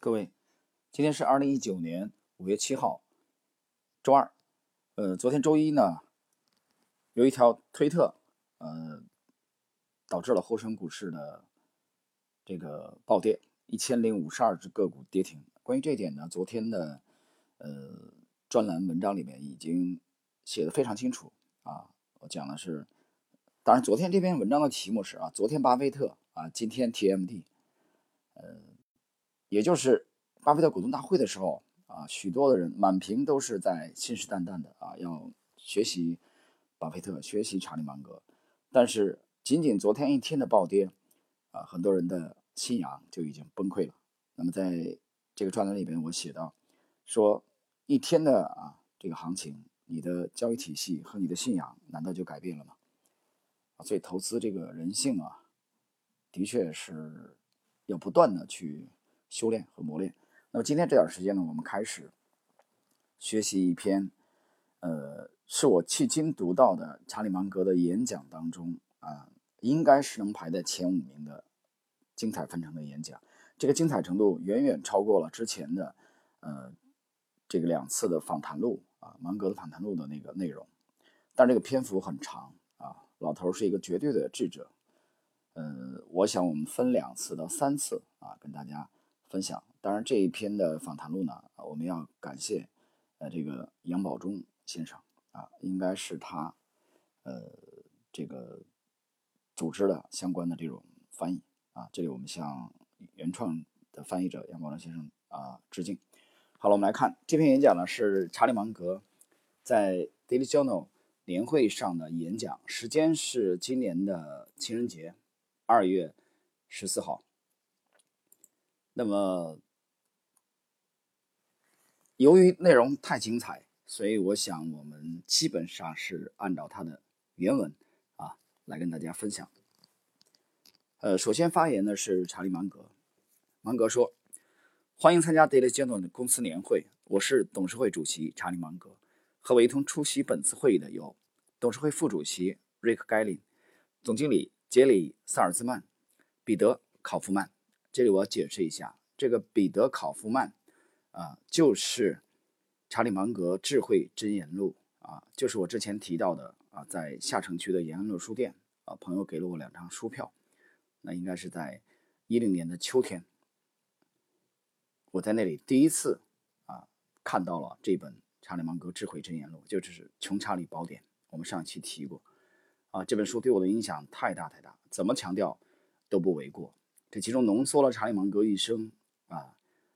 各位，今天是二零一九年五月七号，周二。呃，昨天周一呢，有一条推特，呃，导致了沪深股市的这个暴跌，一千零五十二只个股跌停。关于这一点呢，昨天的呃专栏文章里面已经写的非常清楚啊。我讲的是，当然昨天这篇文章的题目是啊，昨天巴菲特啊，今天 TMD，呃。也就是巴菲特股东大会的时候啊，许多的人满屏都是在信誓旦旦的啊，要学习巴菲特，学习查理芒格。但是仅仅昨天一天的暴跌啊，很多人的信仰就已经崩溃了。那么在这个专栏里边，我写到说，一天的啊这个行情，你的交易体系和你的信仰难道就改变了吗？啊，所以投资这个人性啊，的确是要不断的去。修炼和磨练。那么今天这段时间呢，我们开始学习一篇，呃，是我迄今读到的查理芒格的演讲当中啊，应该是能排在前五名的精彩纷呈的演讲。这个精彩程度远远超过了之前的呃这个两次的访谈录啊，芒格的访谈录的那个内容。但这个篇幅很长啊，老头是一个绝对的智者。呃，我想我们分两次到三次啊，跟大家。分享，当然这一篇的访谈录呢，我们要感谢，呃，这个杨宝忠先生啊，应该是他，呃，这个组织的相关的这种翻译啊，这里我们向原创的翻译者杨宝忠先生啊致敬。好了，我们来看这篇演讲呢，是查理芒格在 Daily Journal 年会上的演讲，时间是今年的情人节，二月十四号。那么，由于内容太精彩，所以我想我们基本上是按照它的原文啊来跟大家分享。呃，首先发言的是查理芒格。芒格说：“欢迎参加 Daily Journal 的公司年会，我是董事会主席查理芒格。和我一同出席本次会议的有董事会副主席瑞克·盖林、总经理杰里·萨尔兹曼、彼得·考夫曼。”这里我要解释一下，这个彼得考夫曼啊，就是查理芒格智慧箴言录啊，就是我之前提到的啊，在下城区的延安路书店啊，朋友给了我两张书票，那应该是在一零年的秋天，我在那里第一次啊看到了这本查理芒格智慧箴言录，就是《穷查理宝典》，我们上期提过啊，这本书对我的影响太大太大，怎么强调都不为过。这其中浓缩了查理芒格一生啊，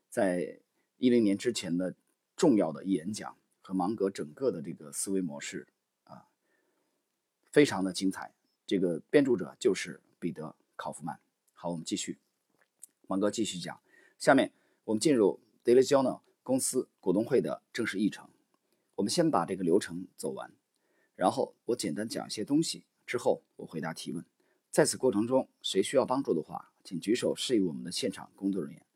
在一零年之前的重要的演讲和芒格整个的这个思维模式啊，非常的精彩。这个编著者就是彼得·考夫曼。好，我们继续，芒格继续讲。下面我们进入 Daily Journal 公司股东会的正式议程。我们先把这个流程走完，然后我简单讲一些东西，之后我回答提问。在此过程中，谁需要帮助的话，请举手示意我们的现场工作人员。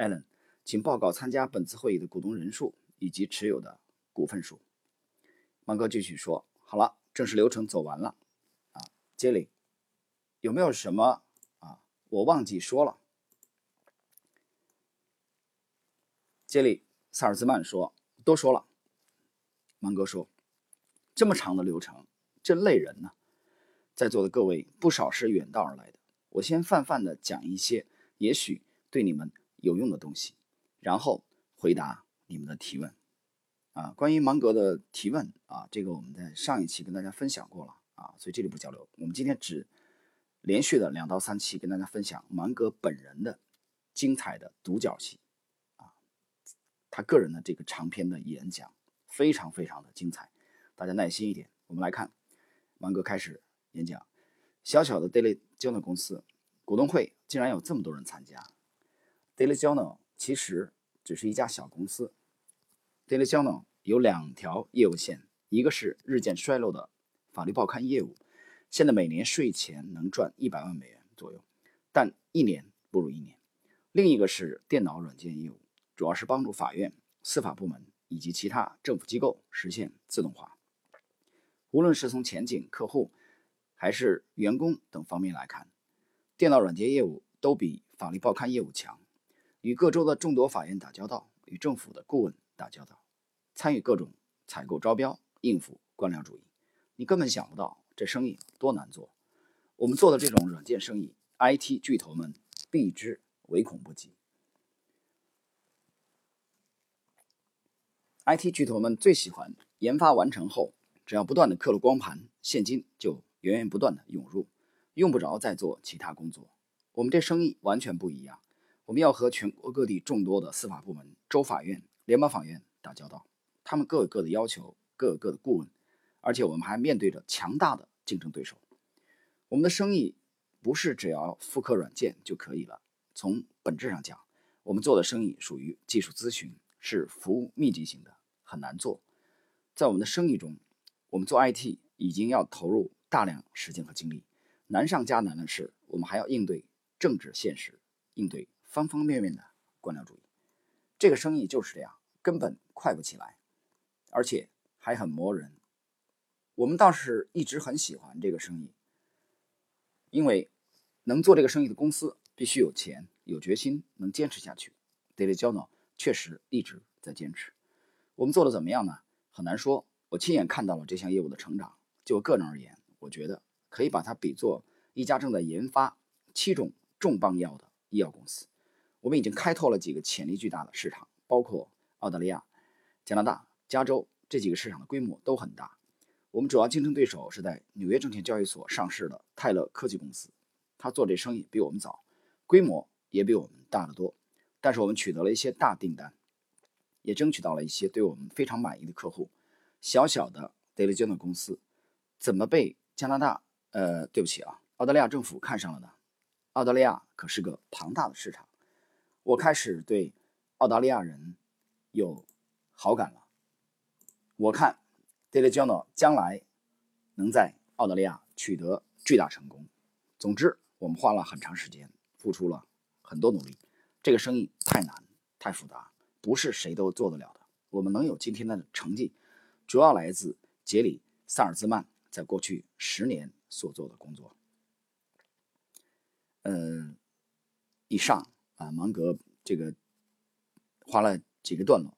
Allen，请报告参加本次会议的股东人数以及持有的股份数。芒格继续说：“好了，正式流程走完了。啊，杰里，有没有什么啊我忘记说了？”杰里·萨尔兹曼说：“都说了。”芒格说：“这么长的流程，真累人呢。”在座的各位，不少是远道而来的。我先泛泛的讲一些也许对你们有用的东西，然后回答你们的提问。啊，关于芒格的提问啊，这个我们在上一期跟大家分享过了啊，所以这里不交流。我们今天只连续的两到三期跟大家分享芒格本人的精彩的独角戏啊，他个人的这个长篇的演讲非常非常的精彩，大家耐心一点。我们来看，芒格开始。演讲，小小的 Daily Journal 公司股东会竟然有这么多人参加。Daily Journal 其实只是一家小公司。Daily Journal 有两条业务线，一个是日渐衰落的法律报刊业务，现在每年税前能赚一百万美元左右，但一年不如一年；另一个是电脑软件业务，主要是帮助法院、司法部门以及其他政府机构实现自动化。无论是从前景、客户，还是员工等方面来看，电脑软件业务都比法律报刊业务强。与各州的众多法院打交道，与政府的顾问打交道，参与各种采购招标，应付官僚主义。你根本想不到这生意多难做。我们做的这种软件生意，IT 巨头们避之唯恐不及。IT 巨头们最喜欢研发完成后，只要不断的刻录光盘，现金就源源不断的涌入，用不着再做其他工作。我们这生意完全不一样，我们要和全国各地众多的司法部门、州法院、联邦法院打交道，他们各有各的要求，各有各的顾问，而且我们还面对着强大的竞争对手。我们的生意不是只要复刻软件就可以了，从本质上讲，我们做的生意属于技术咨询，是服务密集型的。很难做，在我们的生意中，我们做 IT 已经要投入大量时间和精力。难上加难的是，我们还要应对政治现实，应对方方面面的官僚主义。这个生意就是这样，根本快不起来，而且还很磨人。我们倒是一直很喜欢这个生意，因为能做这个生意的公司必须有钱、有决心，能坚持下去。Daily Journal 确实一直在坚持。我们做的怎么样呢？很难说。我亲眼看到了这项业务的成长。就我个人而言，我觉得可以把它比作一家正在研发七种重磅药的医药公司。我们已经开拓了几个潜力巨大的市场，包括澳大利亚、加拿大、加州这几个市场的规模都很大。我们主要竞争对手是在纽约证券交易所上市的泰勒科技公司，他做这生意比我们早，规模也比我们大得多。但是我们取得了一些大订单。也争取到了一些对我们非常满意的客户。小小的 Daily Journal 公司怎么被加拿大呃，对不起啊，澳大利亚政府看上了呢？澳大利亚可是个庞大的市场，我开始对澳大利亚人有好感了。我看 Daily Journal 将来能在澳大利亚取得巨大成功。总之，我们花了很长时间，付出了很多努力。这个生意太难，太复杂。不是谁都做得了的。我们能有今天的成绩，主要来自杰里·萨尔兹曼在过去十年所做的工作。嗯，以上啊，芒格这个花了几个段落，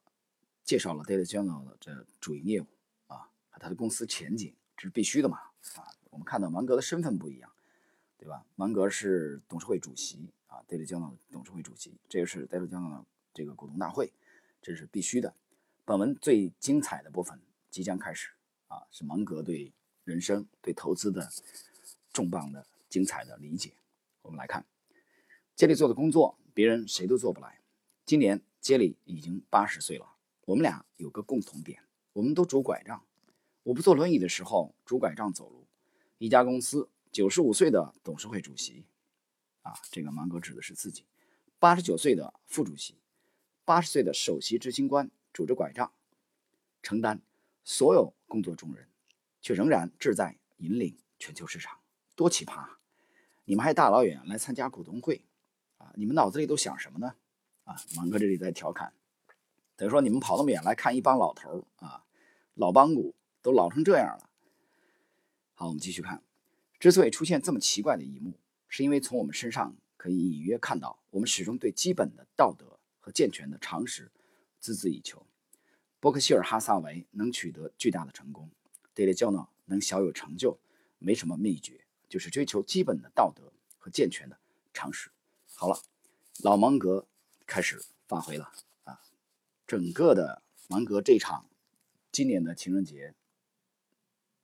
介绍了 Daily Journal 的这主营业务啊，和他的公司前景，这是必须的嘛啊。我们看到芒格的身份不一样，对吧？芒格是董事会主席啊，Daily Journal 董事会主席，这个是 Daily Journal。这个股东大会，这是必须的。本文最精彩的部分即将开始啊，是芒格对人生、对投资的重磅的精彩的理解。我们来看，杰里做的工作，别人谁都做不来。今年杰里已经八十岁了，我们俩有个共同点，我们都拄拐杖。我不坐轮椅的时候，拄拐杖走路。一家公司九十五岁的董事会主席，啊，这个芒格指的是自己，八十九岁的副主席。八十岁的首席执行官拄着拐杖，承担所有工作重任，却仍然志在引领全球市场，多奇葩！你们还大老远来参加股东会啊？你们脑子里都想什么呢？啊，芒哥这里在调侃，等于说你们跑那么远来看一帮老头啊，老帮股都老成这样了。好，我们继续看，之所以出现这么奇怪的一幕，是因为从我们身上可以隐约看到，我们始终对基本的道德。和健全的常识，孜孜以求。伯克希尔哈撒韦能取得巨大的成功，Daily Journal 能小有成就，没什么秘诀，就是追求基本的道德和健全的常识。好了，老芒格开始发挥了啊！整个的芒格这场今年的情人节，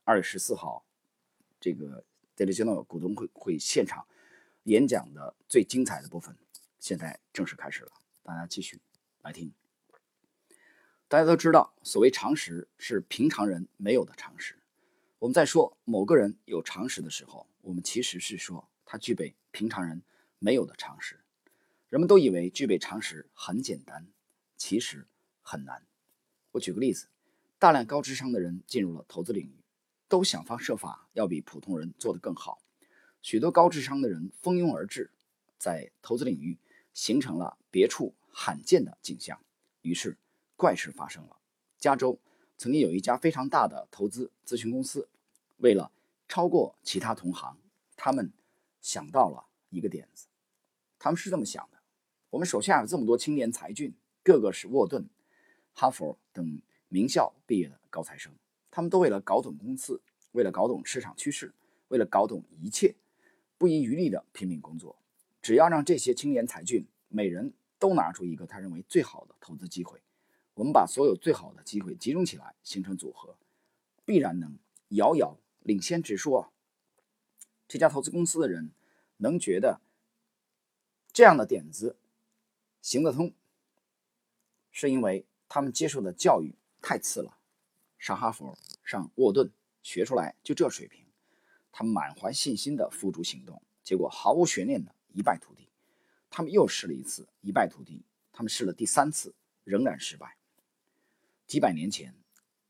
二月十四号，这个 Daily Journal 股东会会现场演讲的最精彩的部分，现在正式开始了。大家继续来听。大家都知道，所谓常识是平常人没有的常识。我们在说某个人有常识的时候，我们其实是说他具备平常人没有的常识。人们都以为具备常识很简单，其实很难。我举个例子：大量高智商的人进入了投资领域，都想方设法要比普通人做得更好。许多高智商的人蜂拥而至，在投资领域形成了别处。罕见的景象，于是怪事发生了。加州曾经有一家非常大的投资咨询公司，为了超过其他同行，他们想到了一个点子。他们是这么想的：我们手下有这么多青年才俊，个个是沃顿、哈佛等名校毕业的高材生，他们都为了搞懂公司，为了搞懂市场趋势，为了搞懂一切，不遗余力地拼命工作。只要让这些青年才俊每人都拿出一个他认为最好的投资机会，我们把所有最好的机会集中起来，形成组合，必然能遥遥领先指数啊！这家投资公司的人能觉得这样的点子。行得通，是因为他们接受的教育太次了，上哈佛、上沃顿学出来就这水平，他们满怀信心的付诸行动，结果毫无悬念的一败涂地。他们又试了一次，一败涂地。他们试了第三次，仍然失败。几百年前，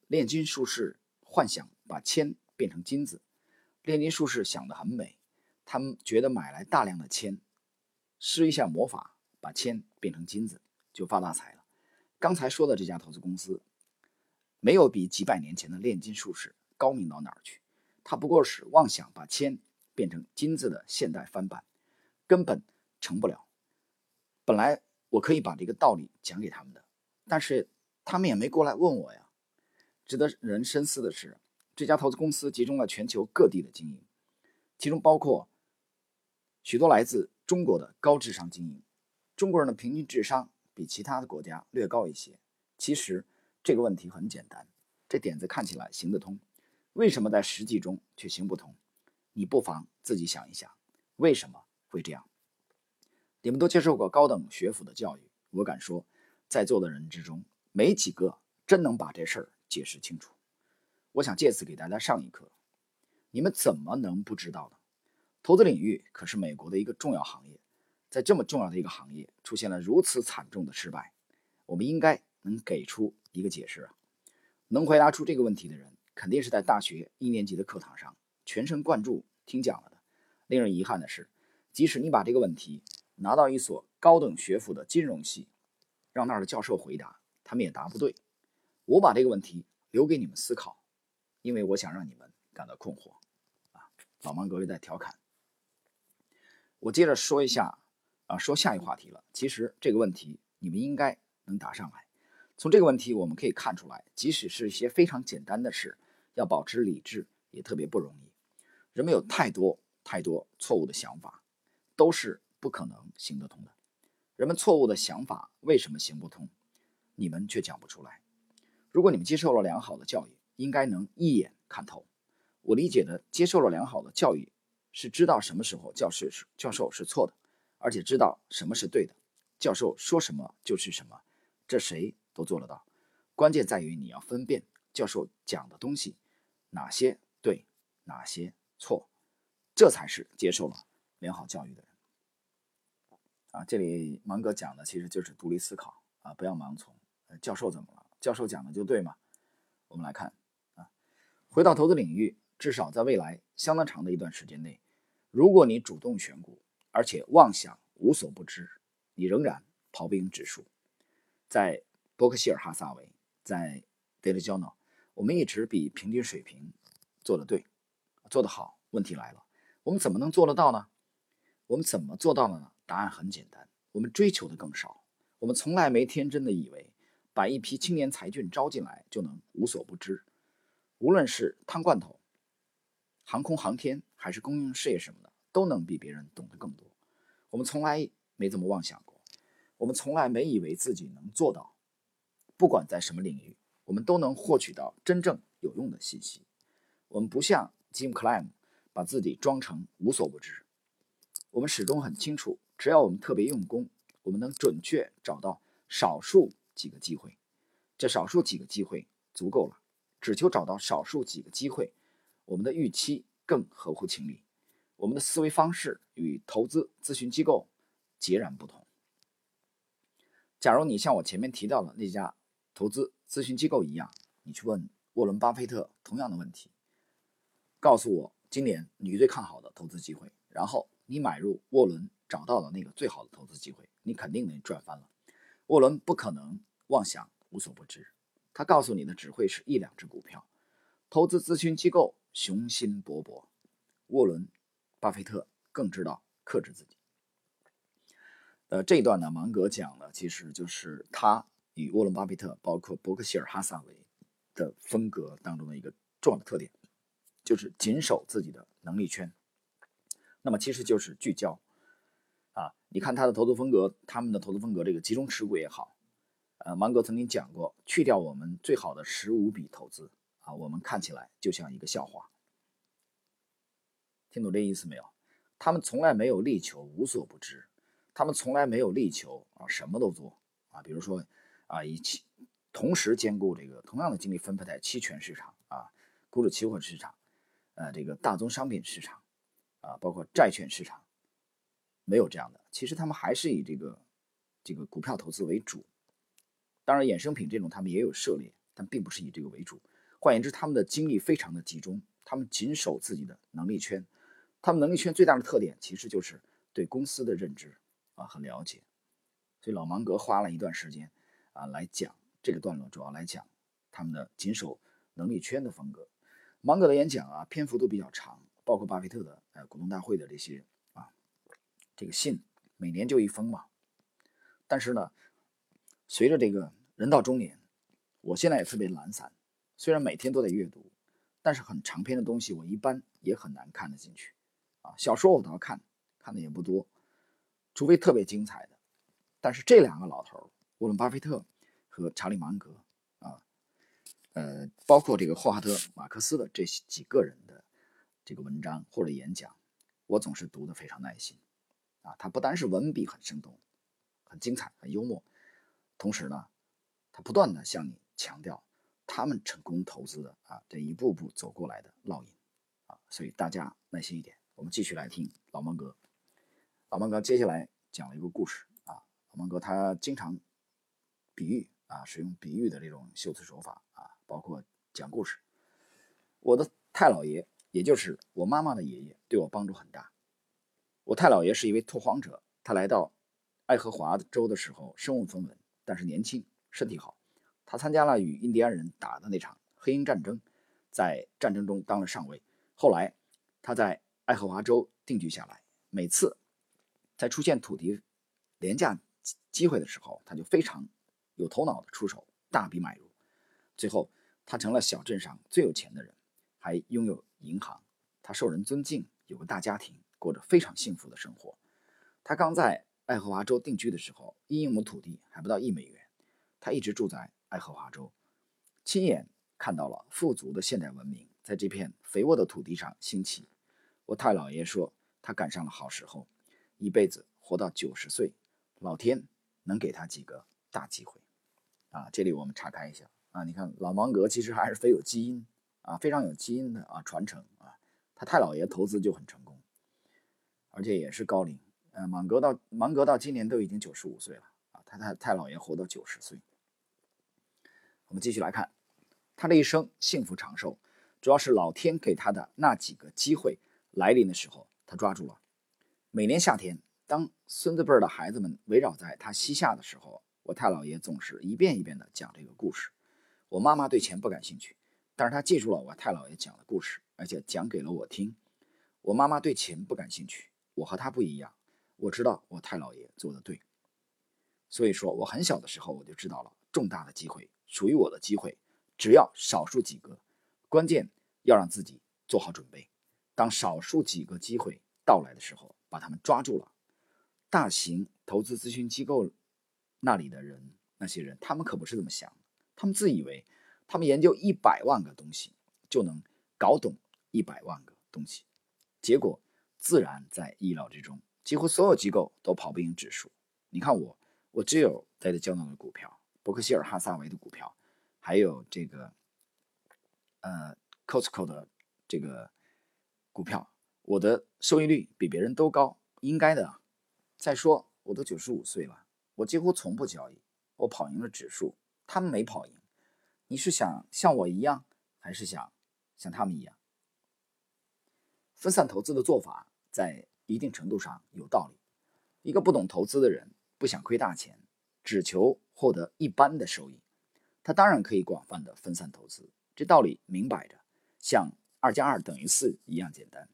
炼金术士幻想把铅变成金子，炼金术士想得很美，他们觉得买来大量的铅，施一下魔法。把铅变成金子就发大财了。刚才说的这家投资公司，没有比几百年前的炼金术士高明到哪儿去。他不过是妄想把铅变成金子的现代翻版，根本成不了。本来我可以把这个道理讲给他们的，但是他们也没过来问我呀。值得人深思的是，这家投资公司集中了全球各地的精英，其中包括许多来自中国的高智商精英。中国人的平均智商比其他的国家略高一些。其实这个问题很简单，这点子看起来行得通，为什么在实际中却行不通？你不妨自己想一想，为什么会这样？你们都接受过高等学府的教育，我敢说，在座的人之中，没几个真能把这事儿解释清楚。我想借此给大家上一课：你们怎么能不知道呢？投资领域可是美国的一个重要行业。在这么重要的一个行业出现了如此惨重的失败，我们应该能给出一个解释啊！能回答出这个问题的人，肯定是在大学一年级的课堂上全神贯注听讲了的。令人遗憾的是，即使你把这个问题拿到一所高等学府的金融系，让那儿的教授回答，他们也答不对。我把这个问题留给你们思考，因为我想让你们感到困惑。啊，老芒格在调侃。我接着说一下。啊，说下一话题了。其实这个问题你们应该能答上来。从这个问题我们可以看出来，即使是一些非常简单的事，要保持理智也特别不容易。人们有太多太多错误的想法，都是不可能行得通的。人们错误的想法为什么行不通？你们却讲不出来。如果你们接受了良好的教育，应该能一眼看透。我理解的接受了良好的教育，是知道什么时候教师是教授是错的。而且知道什么是对的，教授说什么就是什么，这谁都做得到。关键在于你要分辨教授讲的东西哪些对，哪些错，这才是接受了良好教育的人。啊，这里芒格讲的其实就是独立思考啊，不要盲从。教授怎么了？教授讲的就对吗？我们来看啊，回到投资领域，至少在未来相当长的一段时间内，如果你主动选股。而且妄想无所不知，你仍然跑不赢指数。在伯克希尔哈撒韦，在 Daily Journal，我们一直比平均水平做得对，做得好。问题来了，我们怎么能做得到呢？我们怎么做到的呢？答案很简单，我们追求的更少。我们从来没天真的以为，把一批青年才俊招进来就能无所不知。无论是汤罐头、航空航天，还是公用事业什么的。都能比别人懂得更多。我们从来没这么妄想过，我们从来没以为自己能做到。不管在什么领域，我们都能获取到真正有用的信息。我们不像 Jim Clam 把自己装成无所不知。我们始终很清楚，只要我们特别用功，我们能准确找到少数几个机会。这少数几个机会足够了。只求找到少数几个机会，我们的预期更合乎情理。我们的思维方式与投资咨询机构截然不同。假如你像我前面提到的那家投资咨询机构一样，你去问沃伦·巴菲特同样的问题，告诉我今年你最看好的投资机会，然后你买入沃伦找到的那个最好的投资机会，你肯定能赚翻了。沃伦不可能妄想无所不知，他告诉你的只会是一两只股票。投资咨询机构雄心勃勃，沃伦。巴菲特更知道克制自己。呃，这一段呢，芒格讲了，其实就是他与沃伦·巴菲特，包括伯克希尔·哈撒韦的风格当中的一个重要的特点，就是谨守自己的能力圈。那么，其实就是聚焦。啊，你看他的投资风格，他们的投资风格，这个集中持股也好，呃，芒格曾经讲过，去掉我们最好的十五笔投资啊，我们看起来就像一个笑话。听懂这意思没有？他们从来没有力求无所不知，他们从来没有力求啊什么都做啊，比如说啊，一起同时兼顾这个同样的精力分配在期权市场啊、股指期货市场、呃这个大宗商品市场啊，包括债券市场。没有这样的，其实他们还是以这个这个股票投资为主，当然衍生品这种他们也有涉猎，但并不是以这个为主。换言之，他们的精力非常的集中，他们谨守自己的能力圈。他们能力圈最大的特点其实就是对公司的认知啊和了解。所以老芒格花了一段时间啊来讲这个段落，主要来讲他们的谨守能力圈的风格。芒格的演讲啊篇幅都比较长，包括巴菲特的呃股东大会的这些啊。这个信每年就一封嘛，但是呢，随着这个人到中年，我现在也特别懒散，虽然每天都在阅读，但是很长篇的东西我一般也很难看得进去小说我倒要看，看的也不多，除非特别精彩的。但是这两个老头，沃伦·巴菲特和查理·芒格啊，呃，包括这个霍华德·马克思的这几个人的这个文章或者演讲，我总是读得非常耐心。啊，他不单是文笔很生动、很精彩、很幽默，同时呢，他不断的向你强调他们成功投资的啊这一步步走过来的烙印啊，所以大家耐心一点，我们继续来听老芒格。老芒格接下来讲了一个故事啊，老芒格他经常比喻啊，使用比喻的这种修辞手法啊，包括讲故事。我的太姥爷，也就是我妈妈的爷爷，对我帮助很大。我太姥爷是一位拓荒者，他来到爱荷华州的时候身无分文，但是年轻，身体好。他参加了与印第安人打的那场黑鹰战争，在战争中当了上尉。后来他在爱荷华州定居下来，每次在出现土地廉价机会的时候，他就非常有头脑的出手，大笔买入。最后他成了小镇上最有钱的人，还拥有银行。他受人尊敬，有个大家庭。过着非常幸福的生活。他刚在爱荷华州定居的时候，一英亩土地还不到一美元。他一直住在爱荷华州，亲眼看到了富足的现代文明在这片肥沃的土地上兴起。我太姥爷说，他赶上了好时候，一辈子活到九十岁，老天能给他几个大机会。啊，这里我们岔开一下啊，你看老芒格其实还是非有基因啊，非常有基因的啊传承啊，他太姥爷投资就很成功。而且也是高龄，呃，芒格到芒格到今年都已经九十五岁了啊，他太太姥爷活到九十岁。我们继续来看，他这一生幸福长寿，主要是老天给他的那几个机会来临的时候，他抓住了。每年夏天，当孙子辈儿的孩子们围绕在他膝下的时候，我太姥爷总是一遍一遍地讲这个故事。我妈妈对钱不感兴趣，但是她记住了我太姥爷讲的故事，而且讲给了我听。我妈妈对钱不感兴趣。我和她不一样，我知道我太姥爷做的对，所以说我很小的时候我就知道了重大的机会属于我的机会，只要少数几个，关键要让自己做好准备。当少数几个机会到来的时候，把他们抓住了。大型投资咨询机构那里的人，那些人他们可不是这么想，他们自以为他们研究一百万个东西就能搞懂一百万个东西，结果。自然在意料之中，几乎所有机构都跑不赢指数。你看我，我只有在这交纳的股票，伯克希尔哈萨维的股票，还有这个呃 Costco 的这个股票，我的收益率比别人都高，应该的。再说，我都九十五岁了，我几乎从不交易，我跑赢了指数，他们没跑赢。你是想像我一样，还是想像他们一样？分散投资的做法在一定程度上有道理。一个不懂投资的人不想亏大钱，只求获得一般的收益，他当然可以广泛的分散投资。这道理明摆着，像二加二等于四一样简单。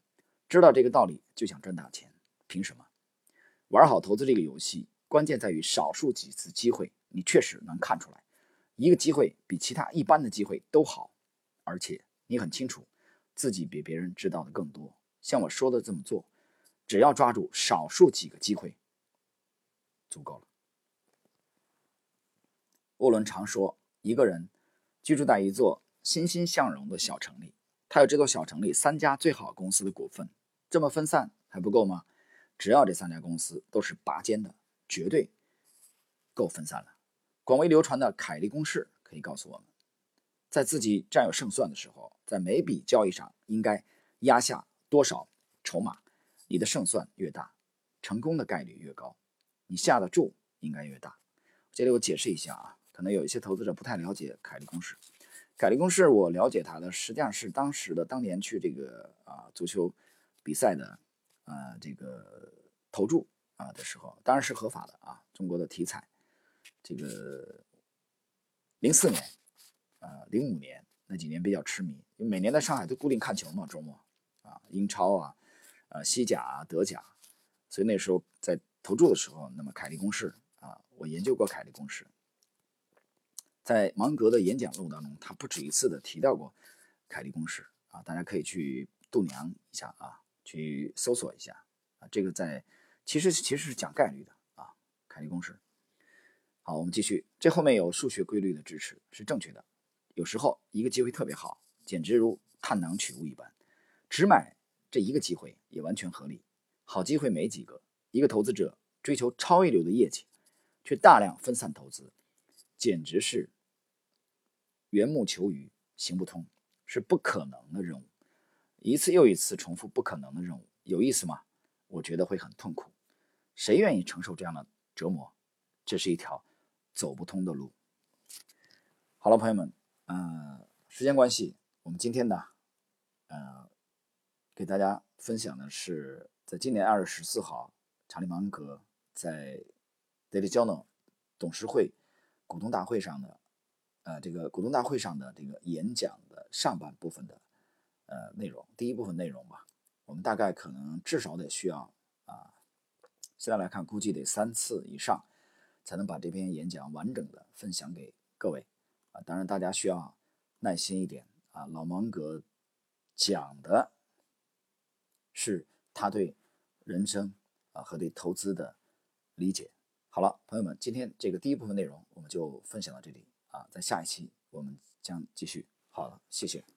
知道这个道理就想赚大钱，凭什么？玩好投资这个游戏，关键在于少数几次机会，你确实能看出来，一个机会比其他一般的机会都好，而且你很清楚自己比别人知道的更多。像我说的这么做，只要抓住少数几个机会，足够了。沃伦常说，一个人居住在一座欣欣向荣的小城里，他有这座小城里三家最好公司的股份，这么分散还不够吗？只要这三家公司都是拔尖的。绝对够分散了。广为流传的凯利公式可以告诉我们，在自己占有胜算的时候，在每笔交易上应该压下多少筹码，你的胜算越大，成功的概率越高，你下的注应该越大。这里我解释一下啊，可能有一些投资者不太了解凯利公式。凯利公式我了解它的实际上是当时的当年去这个啊足球比赛的啊这个投注。啊的时候，当然是合法的啊。中国的体彩，这个零四年，呃，零五年那几年比较痴迷，因为每年在上海都固定看球嘛，周末啊，英超啊，呃，西甲啊，德甲，所以那时候在投注的时候，那么凯利公式啊，我研究过凯利公式，在芒格的演讲录当中，他不止一次的提到过凯利公式啊，大家可以去度娘一下啊，去搜索一下啊，这个在。其实其实是讲概率的啊，凯利公式。好，我们继续。这后面有数学规律的支持是正确的。有时候一个机会特别好，简直如探囊取物一般，只买这一个机会也完全合理。好机会没几个，一个投资者追求超一流的业绩，却大量分散投资，简直是缘木求鱼，行不通，是不可能的任务。一次又一次重复不可能的任务，有意思吗？我觉得会很痛苦。谁愿意承受这样的折磨？这是一条走不通的路。好了，朋友们，呃，时间关系，我们今天呢，呃，给大家分享的是，在今年二月十四号，查理芒格在 Daily Journal 董事会股东大会上的，呃，这个股东大会上的这个演讲的上半部分的呃内容，第一部分内容吧。我们大概可能至少得需要啊。现在来看，估计得三次以上，才能把这篇演讲完整的分享给各位啊。当然，大家需要耐心一点啊。老芒格讲的是他对人生啊和对投资的理解。好了，朋友们，今天这个第一部分内容我们就分享到这里啊。在下一期我们将继续。好了，谢谢。